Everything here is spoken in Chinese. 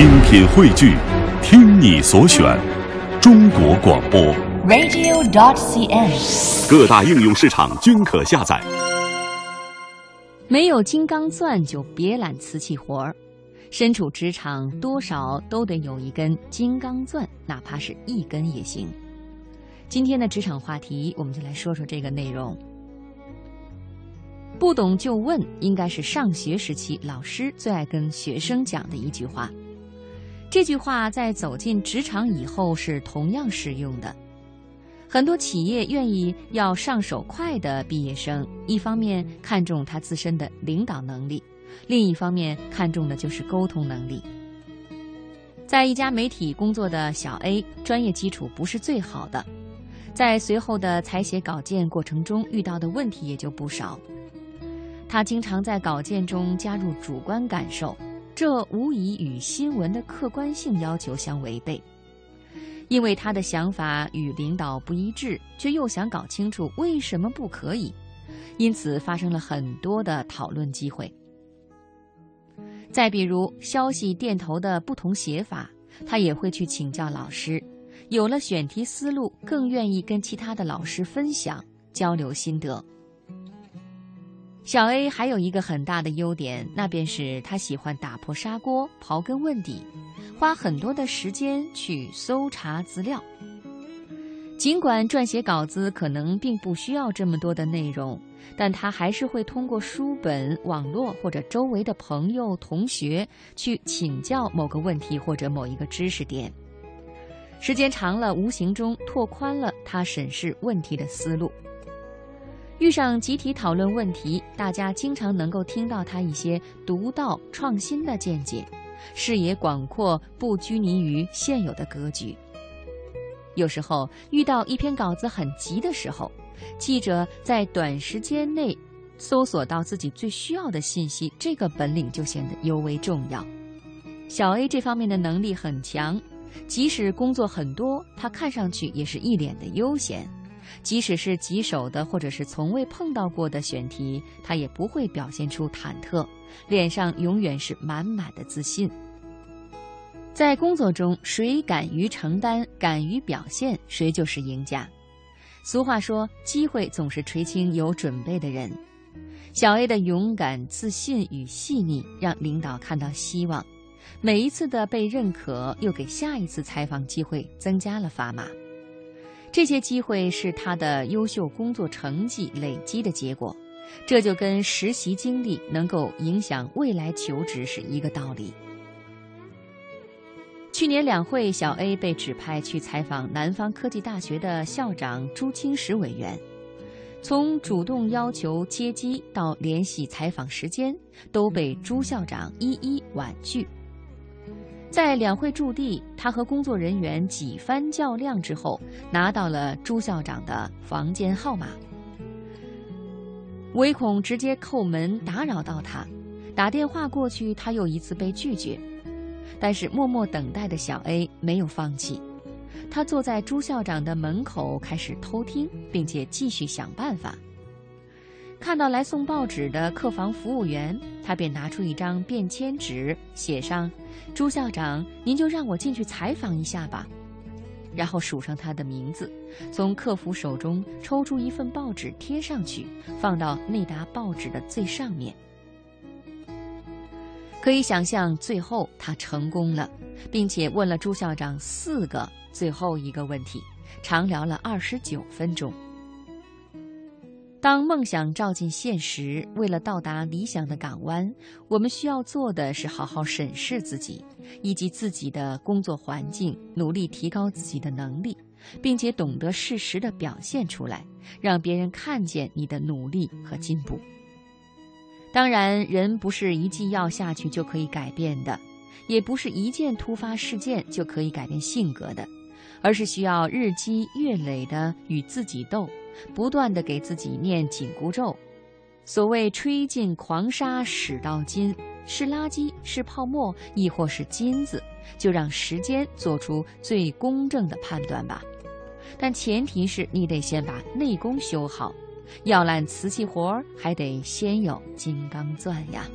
精品汇聚，听你所选，中国广播。radio.dot.cn，。各大应用市场均可下载。没有金刚钻就别揽瓷器活儿，身处职场多少都得有一根金刚钻，哪怕是一根也行。今天的职场话题，我们就来说说这个内容。不懂就问，应该是上学时期老师最爱跟学生讲的一句话。这句话在走进职场以后是同样适用的。很多企业愿意要上手快的毕业生，一方面看重他自身的领导能力，另一方面看重的就是沟通能力。在一家媒体工作的小 A，专业基础不是最好的，在随后的采写稿件过程中遇到的问题也就不少。他经常在稿件中加入主观感受，这无疑与新闻的客观性要求相违背。因为他的想法与领导不一致，却又想搞清楚为什么不可以，因此发生了很多的讨论机会。再比如消息电头的不同写法，他也会去请教老师。有了选题思路，更愿意跟其他的老师分享交流心得。小 A 还有一个很大的优点，那便是他喜欢打破砂锅、刨根问底，花很多的时间去搜查资料。尽管撰写稿子可能并不需要这么多的内容，但他还是会通过书本、网络或者周围的朋友、同学去请教某个问题或者某一个知识点。时间长了，无形中拓宽了他审视问题的思路。遇上集体讨论问题，大家经常能够听到他一些独到创新的见解，视野广阔，不拘泥于现有的格局。有时候遇到一篇稿子很急的时候，记者在短时间内搜索到自己最需要的信息，这个本领就显得尤为重要。小 A 这方面的能力很强，即使工作很多，他看上去也是一脸的悠闲。即使是棘手的或者是从未碰到过的选题，他也不会表现出忐忑，脸上永远是满满的自信。在工作中，谁敢于承担、敢于表现，谁就是赢家。俗话说，机会总是垂青有准备的人。小 A 的勇敢、自信与细腻，让领导看到希望。每一次的被认可，又给下一次采访机会增加了砝码。这些机会是他的优秀工作成绩累积的结果，这就跟实习经历能够影响未来求职是一个道理。去年两会，小 A 被指派去采访南方科技大学的校长朱清时委员，从主动要求接机到联系采访时间，都被朱校长一一婉拒。在两会驻地，他和工作人员几番较量之后，拿到了朱校长的房间号码。唯恐直接叩门打扰到他，打电话过去，他又一次被拒绝。但是默默等待的小 A 没有放弃，他坐在朱校长的门口开始偷听，并且继续想办法。看到来送报纸的客房服务员，他便拿出一张便签纸，写上“朱校长，您就让我进去采访一下吧”，然后署上他的名字，从客服手中抽出一份报纸贴上去，放到那沓报纸的最上面。可以想象，最后他成功了，并且问了朱校长四个最后一个问题，长聊了二十九分钟。当梦想照进现实，为了到达理想的港湾，我们需要做的是好好审视自己，以及自己的工作环境，努力提高自己的能力，并且懂得适时的表现出来，让别人看见你的努力和进步。当然，人不是一剂药下去就可以改变的，也不是一件突发事件就可以改变性格的，而是需要日积月累的与自己斗。不断的给自己念紧箍咒，所谓吹尽狂沙始到金，是垃圾，是泡沫，亦或是金子，就让时间做出最公正的判断吧。但前提是你得先把内功修好，要揽瓷器活儿，还得先有金刚钻呀。